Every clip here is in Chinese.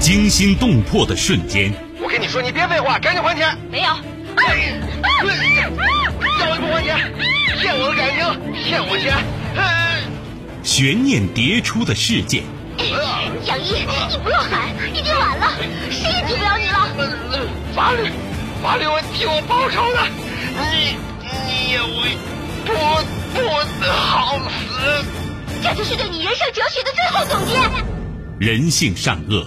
惊心动魄的瞬间。我跟你说，你别废话，赶紧还钱。没有。要你不还钱，骗我的感情，骗我钱。悬念迭出的事件。杨一，你不要喊，已经晚了，谁也救不了你了。法律，法律会替我报仇的。你，你也会不不好死。这就是对你人生哲学的最后总结。人性善恶，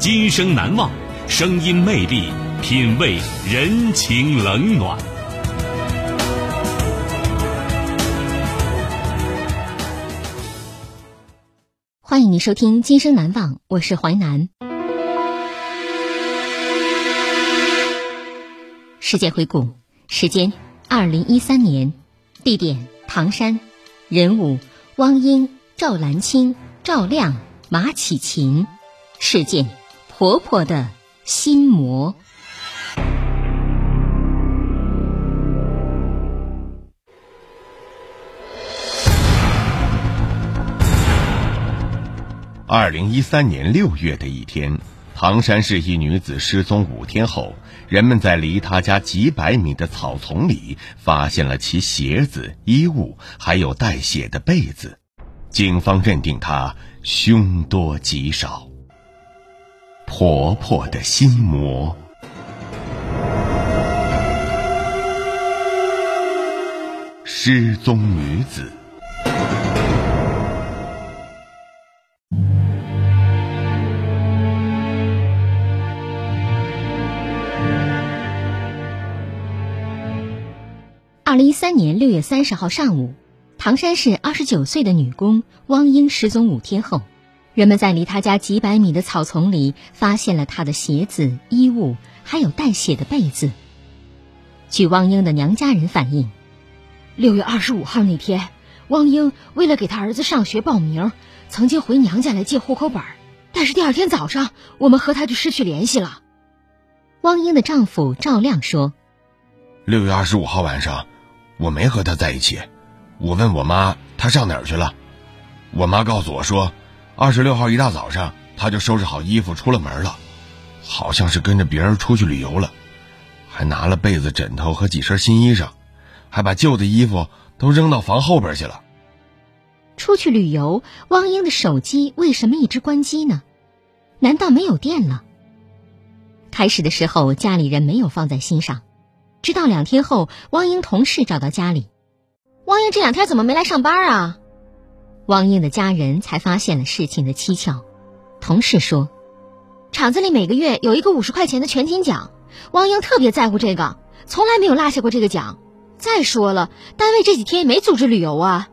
今生难忘，声音魅力，品味人情冷暖。欢迎您收听《今生难忘》，我是淮南。世界回顾时间：二零一三年，地点唐山，人物汪英、赵兰青、赵亮、马启琴，事件婆婆的心魔。二零一三年六月的一天，唐山市一女子失踪五天后，人们在离她家几百米的草丛里发现了其鞋子、衣物，还有带血的被子。警方认定她凶多吉少。婆婆的心魔。失踪女子。二零一三年六月三十号上午，唐山市二十九岁的女工汪英失踪五天后，人们在离他家几百米的草丛里发现了他的鞋子、衣物，还有带血的被子。据汪英的娘家人反映，六月二十五号那天，汪英为了给他儿子上学报名，曾经回娘家来借户口本，但是第二天早上，我们和她就失去联系了。汪英的丈夫赵亮说：“六月二十五号晚上。”我没和他在一起，我问我妈他上哪儿去了，我妈告诉我说，二十六号一大早上他就收拾好衣服出了门了，好像是跟着别人出去旅游了，还拿了被子、枕头和几身新衣裳，还把旧的衣服都扔到房后边去了。出去旅游，汪英的手机为什么一直关机呢？难道没有电了？开始的时候家里人没有放在心上。直到两天后，汪英同事找到家里，汪英这两天怎么没来上班啊？汪英的家人才发现了事情的蹊跷。同事说，厂子里每个月有一个五十块钱的全勤奖，汪英特别在乎这个，从来没有落下过这个奖。再说了，单位这几天也没组织旅游啊。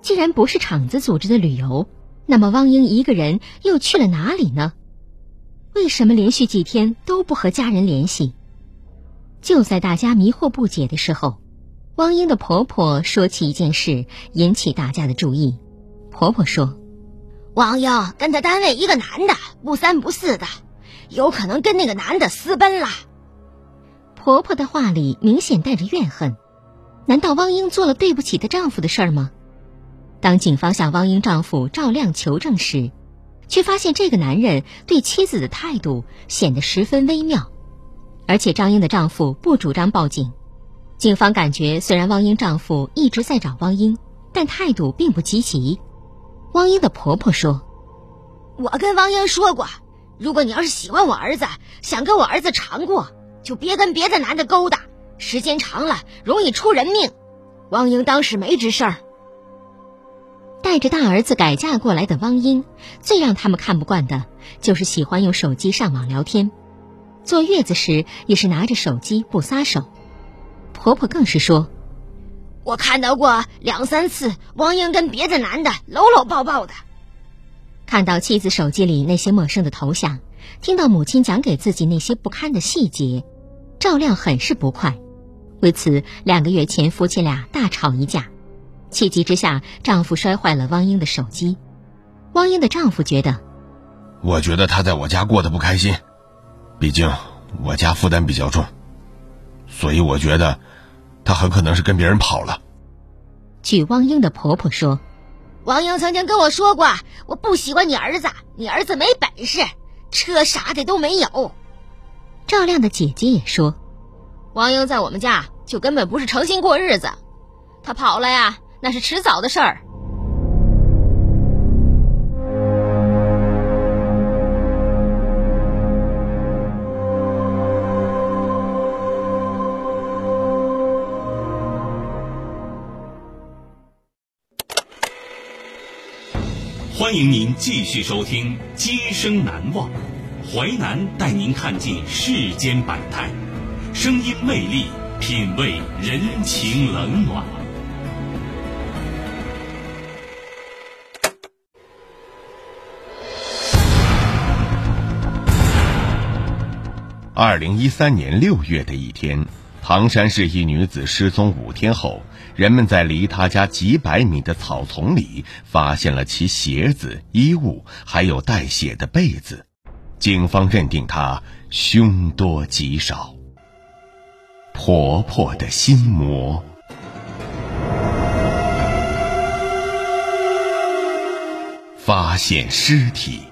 既然不是厂子组织的旅游，那么汪英一个人又去了哪里呢？为什么连续几天都不和家人联系？就在大家迷惑不解的时候，汪英的婆婆说起一件事，引起大家的注意。婆婆说：“汪英跟他单位一个男的不三不四的，有可能跟那个男的私奔了。”婆婆的话里明显带着怨恨。难道汪英做了对不起她丈夫的事儿吗？当警方向汪英丈夫赵亮求证时，却发现这个男人对妻子的态度显得十分微妙。而且张英的丈夫不主张报警，警方感觉虽然汪英丈夫一直在找汪英，但态度并不积极。汪英的婆婆说：“我跟汪英说过，如果你要是喜欢我儿子，想跟我儿子长过，就别跟别的男的勾搭，时间长了容易出人命。”汪英当时没吱声。带着大儿子改嫁过来的汪英，最让他们看不惯的就是喜欢用手机上网聊天。坐月子时也是拿着手机不撒手，婆婆更是说：“我看到过两三次，汪英跟别的男的搂搂抱抱的。”看到妻子手机里那些陌生的头像，听到母亲讲给自己那些不堪的细节，赵亮很是不快。为此，两个月前夫妻俩大吵一架。气急之下，丈夫摔坏了汪英的手机。汪英的丈夫觉得，我觉得他在我家过得不开心，毕竟我家负担比较重，所以我觉得他很可能是跟别人跑了。据汪英的婆婆说，汪英曾经跟我说过，我不喜欢你儿子，你儿子没本事，车啥的都没有。赵亮的姐姐也说，王英在我们家就根本不是诚心过日子，他跑了呀。那是迟早的事儿。迎您继续收听《今生难忘》，淮南带您看尽世间百态，声音魅力，品味人情冷暖。二零一三年六月的一天，唐山市一女子失踪五天后，人们在离她家几百米的草丛里发现了其鞋子、衣物，还有带血的被子。警方认定她凶多吉少。婆婆的心魔，发现尸体。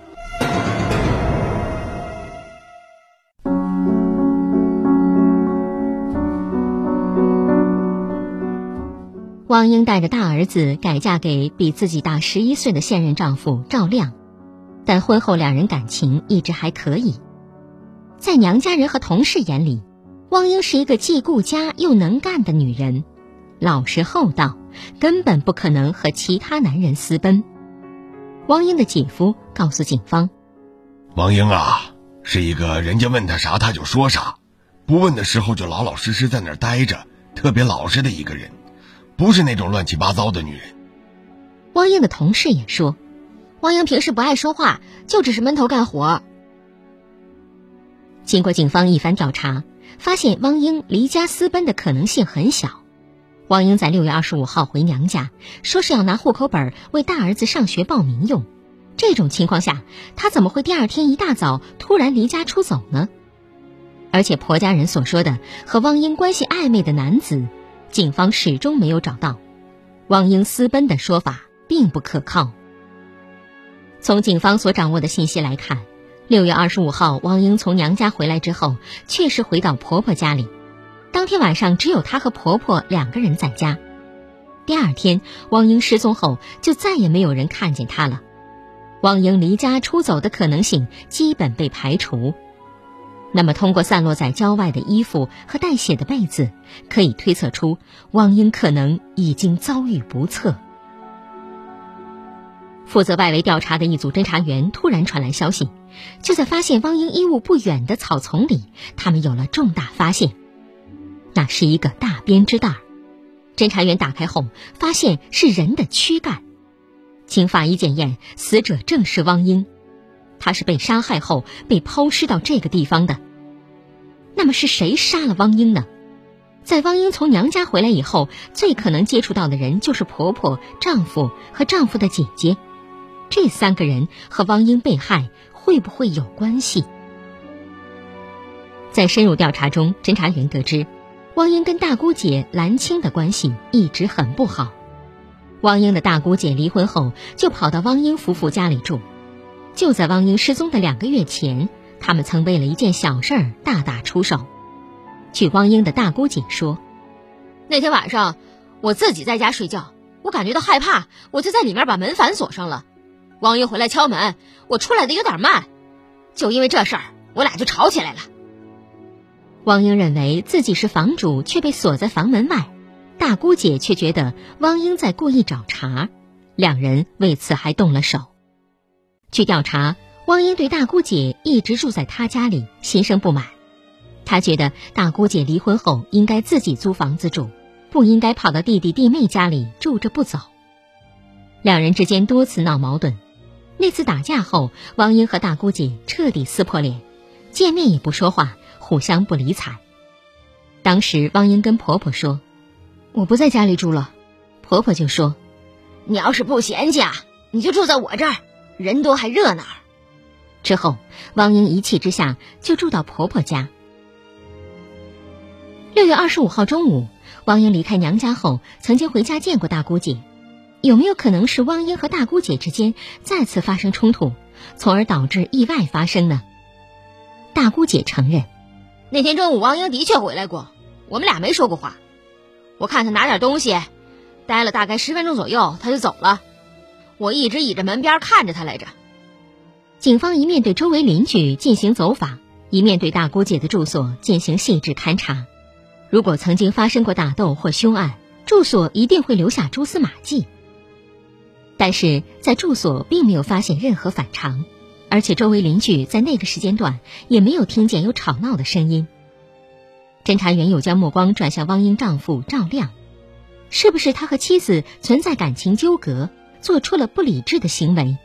汪英带着大儿子改嫁给比自己大十一岁的现任丈夫赵亮，但婚后两人感情一直还可以。在娘家人和同事眼里，汪英是一个既顾家又能干的女人，老实厚道，根本不可能和其他男人私奔。汪英的姐夫告诉警方：“汪英啊，是一个人家问他啥他就说啥，不问的时候就老老实实在那儿待着，特别老实的一个人。”不是那种乱七八糟的女人。汪英的同事也说，汪英平时不爱说话，就只是闷头干活。经过警方一番调查，发现汪英离家私奔的可能性很小。汪英在六月二十五号回娘家，说是要拿户口本为大儿子上学报名用。这种情况下，她怎么会第二天一大早突然离家出走呢？而且婆家人所说的和汪英关系暧昧的男子。警方始终没有找到汪英私奔的说法，并不可靠。从警方所掌握的信息来看，六月二十五号，汪英从娘家回来之后，确实回到婆婆家里。当天晚上，只有她和婆婆两个人在家。第二天，汪英失踪后，就再也没有人看见她了。汪英离家出走的可能性基本被排除。那么，通过散落在郊外的衣服和带血的被子，可以推测出汪英可能已经遭遇不测。负责外围调查的一组侦查员突然传来消息，就在发现汪英衣物不远的草丛里，他们有了重大发现。那是一个大编织袋，侦查员打开后，发现是人的躯干。经法医检验，死者正是汪英，他是被杀害后被抛尸到这个地方的。那么是谁杀了汪英呢？在汪英从娘家回来以后，最可能接触到的人就是婆婆、丈夫和丈夫的姐姐。这三个人和汪英被害会不会有关系？在深入调查中，侦查员得知，汪英跟大姑姐兰青的关系一直很不好。汪英的大姑姐离婚后，就跑到汪英夫妇家里住。就在汪英失踪的两个月前。他们曾为了一件小事儿大打出手。据汪英的大姑姐说，那天晚上我自己在家睡觉，我感觉到害怕，我就在里面把门反锁上了。汪英回来敲门，我出来的有点慢，就因为这事儿，我俩就吵起来了。汪英认为自己是房主，却被锁在房门外；大姑姐却觉得汪英在故意找茬，两人为此还动了手。据调查。汪英对大姑姐一直住在他家里心生不满，他觉得大姑姐离婚后应该自己租房子住，不应该跑到弟弟弟妹家里住着不走。两人之间多次闹矛盾，那次打架后，汪英和大姑姐彻底撕破脸，见面也不说话，互相不理睬。当时汪英跟婆婆说：“我不在家里住了。”婆婆就说：“你要是不嫌弃啊，你就住在我这儿，人多还热闹。”之后，汪英一气之下就住到婆婆家。六月二十五号中午，汪英离开娘家后，曾经回家见过大姑姐。有没有可能是汪英和大姑姐之间再次发生冲突，从而导致意外发生呢？大姑姐承认，那天中午汪英的确回来过，我们俩没说过话。我看他拿点东西，待了大概十分钟左右，他就走了。我一直倚着门边看着他来着。警方一面对周围邻居进行走访，一面对大姑姐的住所进行细致勘查。如果曾经发生过打斗或凶案，住所一定会留下蛛丝马迹。但是在住所并没有发现任何反常，而且周围邻居在那个时间段也没有听见有吵闹的声音。侦查员又将目光转向汪英丈夫赵亮，是不是他和妻子存在感情纠葛，做出了不理智的行为？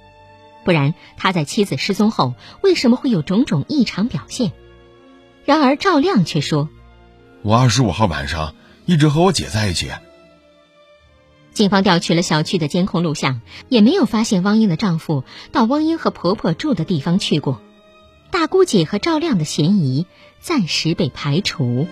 不然他在妻子失踪后为什么会有种种异常表现？然而赵亮却说：“我二十五号晚上一直和我姐在一起。”警方调取了小区的监控录像，也没有发现汪英的丈夫到汪英和婆婆住的地方去过。大姑姐和赵亮的嫌疑暂时被排除。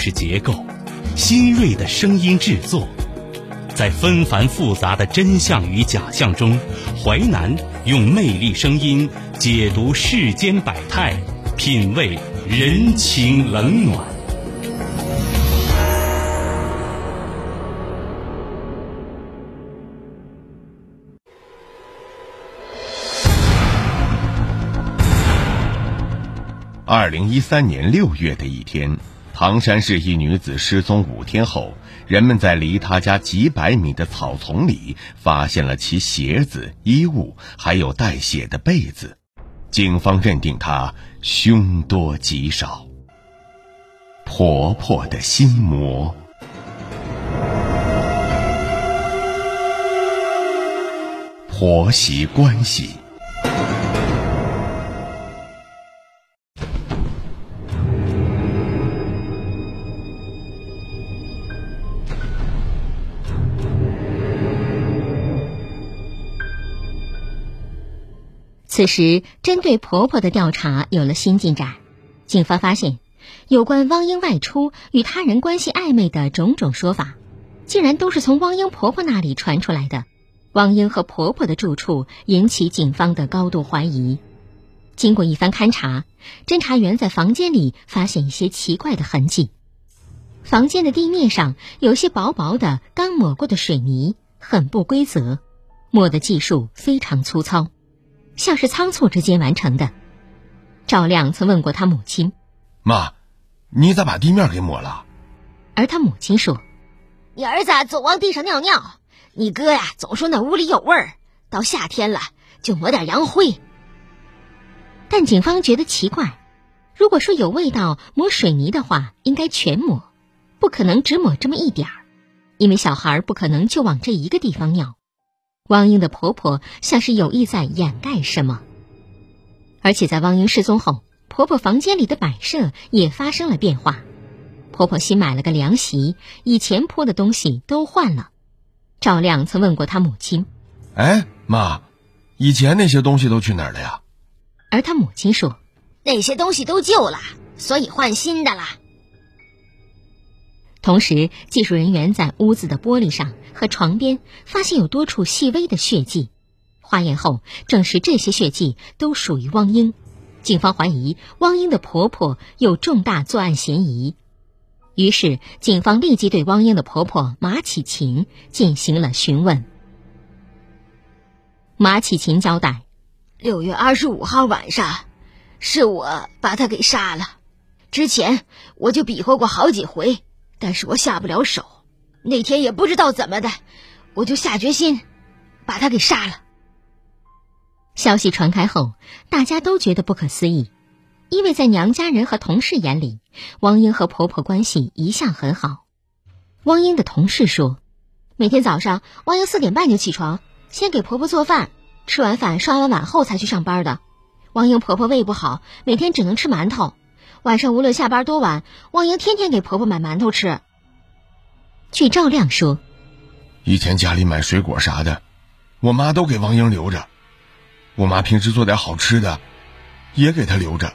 事结构，新锐的声音制作，在纷繁复杂的真相与假象中，淮南用魅力声音解读世间百态，品味人情冷暖。二零一三年六月的一天，唐山市一女子失踪五天后，人们在离她家几百米的草丛里发现了其鞋子、衣物，还有带血的被子。警方认定她凶多吉少。婆婆的心魔，婆媳关系。此时，针对婆婆的调查有了新进展。警方发现，有关汪英外出与他人关系暧昧的种种说法，竟然都是从汪英婆婆那里传出来的。汪英和婆婆的住处引起警方的高度怀疑。经过一番勘查，侦查员在房间里发现一些奇怪的痕迹。房间的地面上有些薄薄的刚抹过的水泥，很不规则，抹的技术非常粗糙。像是仓促之间完成的。赵亮曾问过他母亲：“妈，你咋把地面给抹了？”而他母亲说：“你儿子总往地上尿尿，你哥呀总说那屋里有味儿，到夏天了就抹点洋灰。”但警方觉得奇怪，如果说有味道，抹水泥的话应该全抹，不可能只抹这么一点儿，因为小孩不可能就往这一个地方尿。汪英的婆婆像是有意在掩盖什么，而且在汪英失踪后，婆婆房间里的摆设也发生了变化。婆婆新买了个凉席，以前铺的东西都换了。赵亮曾问过他母亲：“哎，妈，以前那些东西都去哪儿了呀？”而他母亲说：“那些东西都旧了，所以换新的了。”同时，技术人员在屋子的玻璃上和床边发现有多处细微的血迹，化验后证实这些血迹都属于汪英。警方怀疑汪英的婆婆有重大作案嫌疑，于是警方立即对汪英的婆婆马启琴进行了询问。马启琴交代：六月二十五号晚上，是我把她给杀了。之前我就比划过好几回，但是我下不了手。那天也不知道怎么的，我就下决心把她给杀了。消息传开后，大家都觉得不可思议，因为在娘家人和同事眼里，汪英和婆婆关系一向很好。汪英的同事说，每天早上汪英四点半就起床，先给婆婆做饭，吃完饭刷完碗后才去上班的。汪英婆婆胃不好，每天只能吃馒头。晚上无论下班多晚，汪英天天给婆婆买馒头吃。据赵亮说，以前家里买水果啥的，我妈都给汪英留着。我妈平时做点好吃的，也给她留着。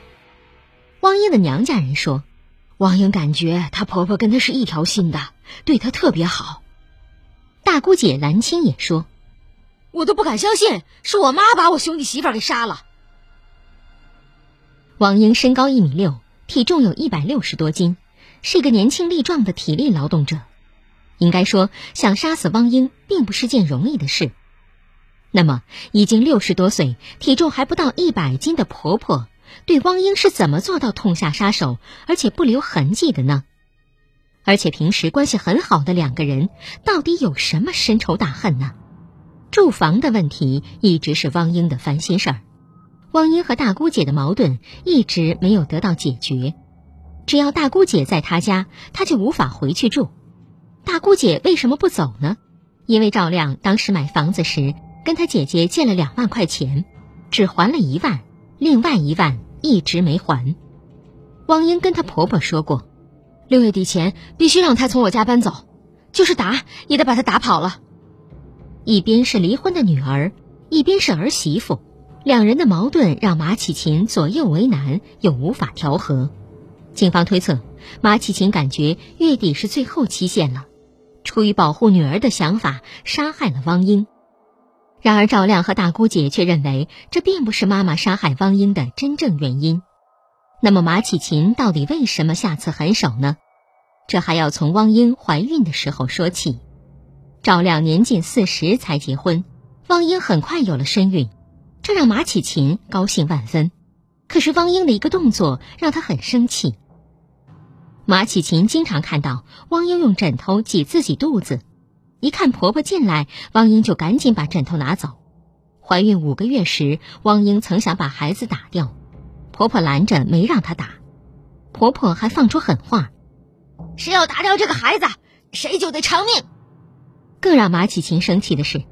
汪英的娘家人说，汪英感觉她婆婆跟她是一条心的，对她特别好。大姑姐兰青也说，我都不敢相信是我妈把我兄弟媳妇给杀了。王英身高一米六。体重有一百六十多斤，是一个年轻力壮的体力劳动者。应该说，想杀死汪英并不是件容易的事。那么，已经六十多岁、体重还不到一百斤的婆婆，对汪英是怎么做到痛下杀手，而且不留痕迹的呢？而且平时关系很好的两个人，到底有什么深仇大恨呢？住房的问题一直是汪英的烦心事儿。汪英和大姑姐的矛盾一直没有得到解决，只要大姑姐在他家，他就无法回去住。大姑姐为什么不走呢？因为赵亮当时买房子时跟他姐姐借了两万块钱，只还了一万，另外一万一直没还。汪英跟她婆婆说过，六月底前必须让她从我家搬走，就是打也得把她打跑了。一边是离婚的女儿，一边是儿媳妇。两人的矛盾让马启琴左右为难，又无法调和。警方推测，马启琴感觉月底是最后期限了，出于保护女儿的想法，杀害了汪英。然而赵亮和大姑姐却认为这并不是妈妈杀害汪英的真正原因。那么马启琴到底为什么下此狠手呢？这还要从汪英怀孕的时候说起。赵亮年近四十才结婚，汪英很快有了身孕。这让马启琴高兴万分，可是汪英的一个动作让他很生气。马启琴经常看到汪英用枕头挤自己肚子，一看婆婆进来，汪英就赶紧把枕头拿走。怀孕五个月时，汪英曾想把孩子打掉，婆婆拦着没让她打，婆婆还放出狠话：“谁要打掉这个孩子，谁就得偿命。”更让马启琴生气的是。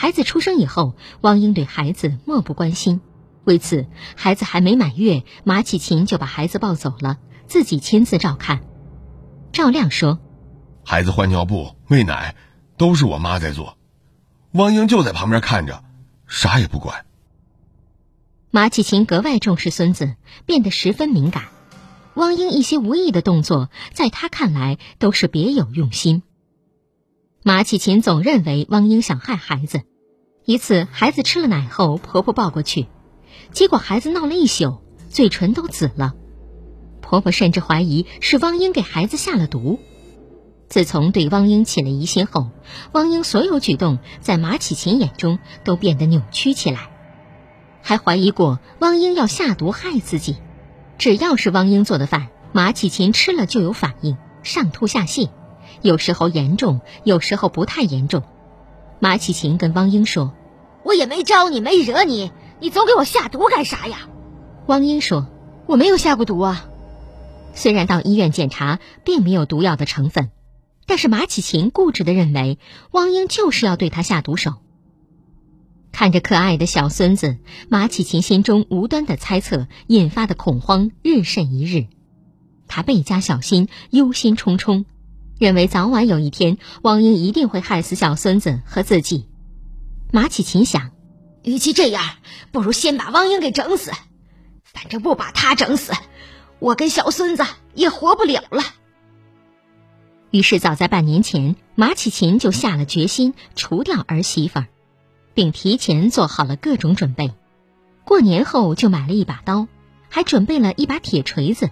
孩子出生以后，汪英对孩子漠不关心。为此，孩子还没满月，马启琴就把孩子抱走了，自己亲自照看。赵亮说：“孩子换尿布、喂奶，都是我妈在做，汪英就在旁边看着，啥也不管。”马启琴格外重视孙子，变得十分敏感。汪英一些无意的动作，在他看来都是别有用心。马启琴总认为汪英想害孩子。一次，孩子吃了奶后，婆婆抱过去，结果孩子闹了一宿，嘴唇都紫了。婆婆甚至怀疑是汪英给孩子下了毒。自从对汪英起了疑心后，汪英所有举动在马启琴眼中都变得扭曲起来，还怀疑过汪英要下毒害自己。只要是汪英做的饭，马启琴吃了就有反应，上吐下泻。有时候严重，有时候不太严重。马启琴跟汪英说：“也没招你，没惹你，你总给我下毒干啥呀？”汪英说：“我没有下过毒啊。”虽然到医院检查并没有毒药的成分，但是马启琴固执的认为汪英就是要对他下毒手。看着可爱的小孙子，马启琴心中无端的猜测引发的恐慌日甚一日，他倍加小心，忧心忡忡。认为早晚有一天，汪英一定会害死小孙子和自己。马启琴想，与其这样，不如先把汪英给整死。反正不把他整死，我跟小孙子也活不了了。于是，早在半年前，马启琴就下了决心除掉儿媳妇，并提前做好了各种准备。过年后就买了一把刀，还准备了一把铁锤子。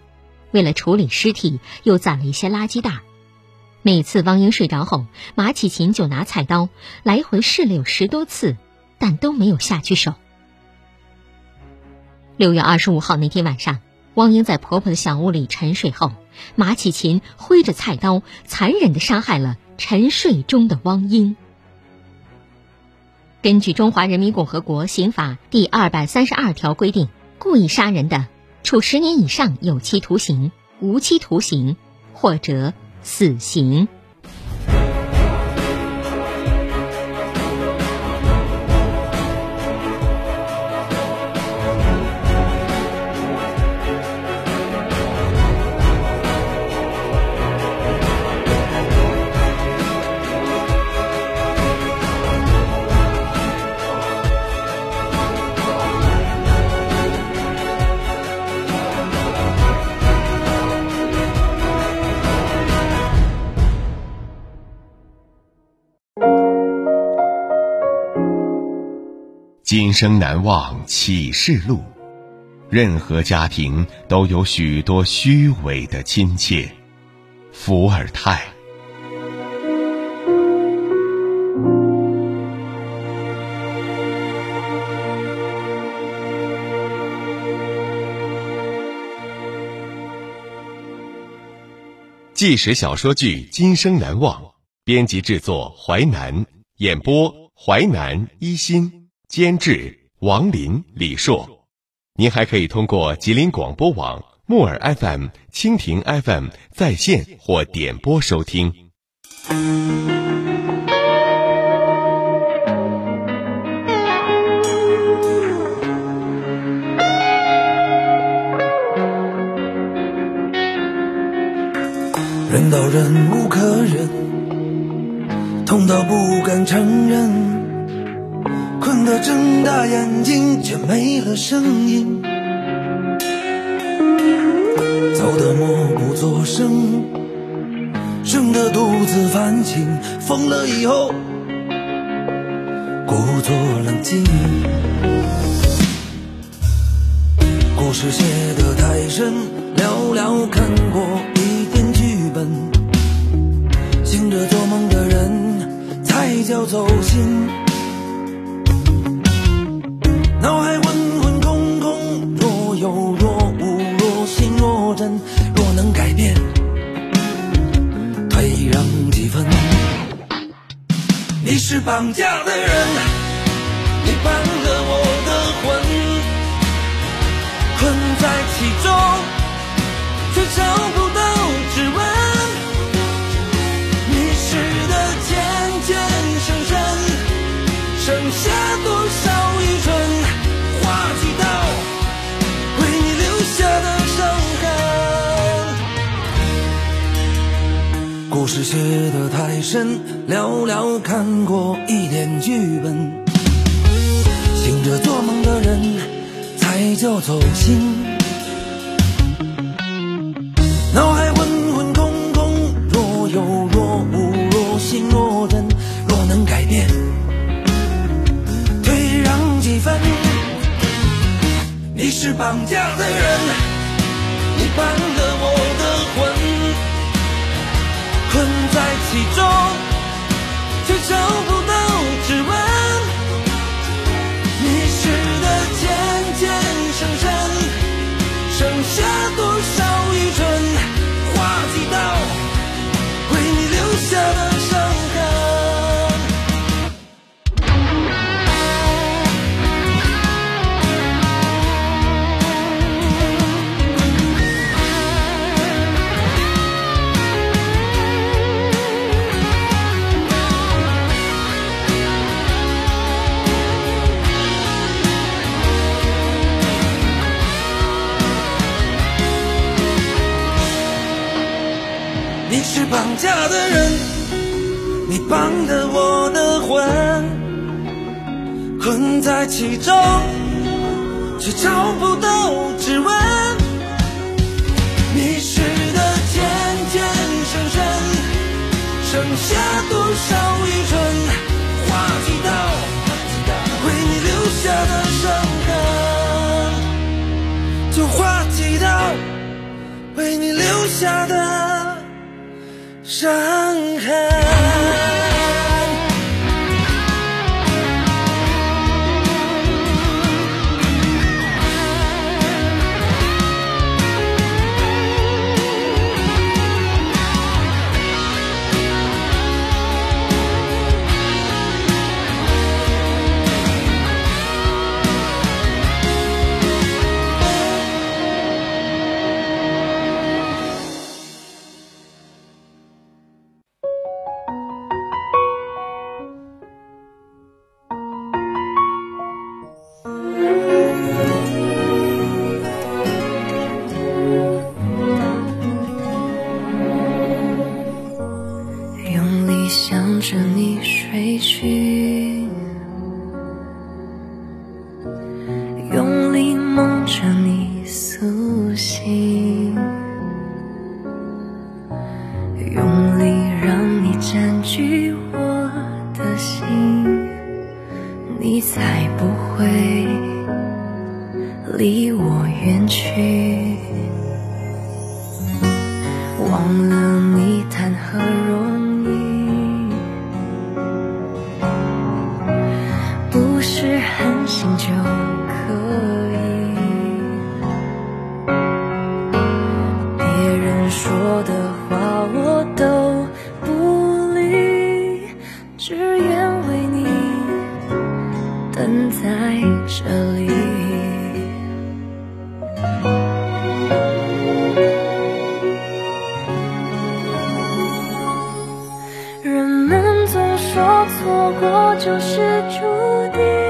为了处理尸体，又攒了一些垃圾袋。每次汪英睡着后，马启琴就拿菜刀来回试了有十多次，但都没有下去手。六月二十五号那天晚上，汪英在婆婆的小屋里沉睡后，马启琴挥着菜刀，残忍地杀害了沉睡中的汪英。根据《中华人民共和国刑法》第二百三十二条规定，故意杀人的。处十年以上有期徒刑、无期徒刑，或者死刑。今生难忘启示录，任何家庭都有许多虚伪的亲切。伏尔泰。纪实小说剧《今生难忘》，编辑制作淮南，演播淮南一心。监制王林、李硕，您还可以通过吉林广播网、木耳 FM、蜻蜓 FM 在线或点播收听。人到忍无可忍，痛到不敢承认。困得睁大眼睛，却没了声音。走得默不作声，生得独自反省，疯了以后故作冷静。故事写得太深，寥寥看过一点剧本。醒着做梦的人，才叫走心。是绑架的人，你绑了我的魂，困在其中，却找不是写得太深，寥寥看过一点剧本。醒着做梦的人，才叫走心。脑海混混空空，若有若无，若信若真。若能改变，退让几分。你是绑架的人，你绑了我的在其中，却找不的伤痕就划几道为你留下的伤痕。追寻说错过就是注定。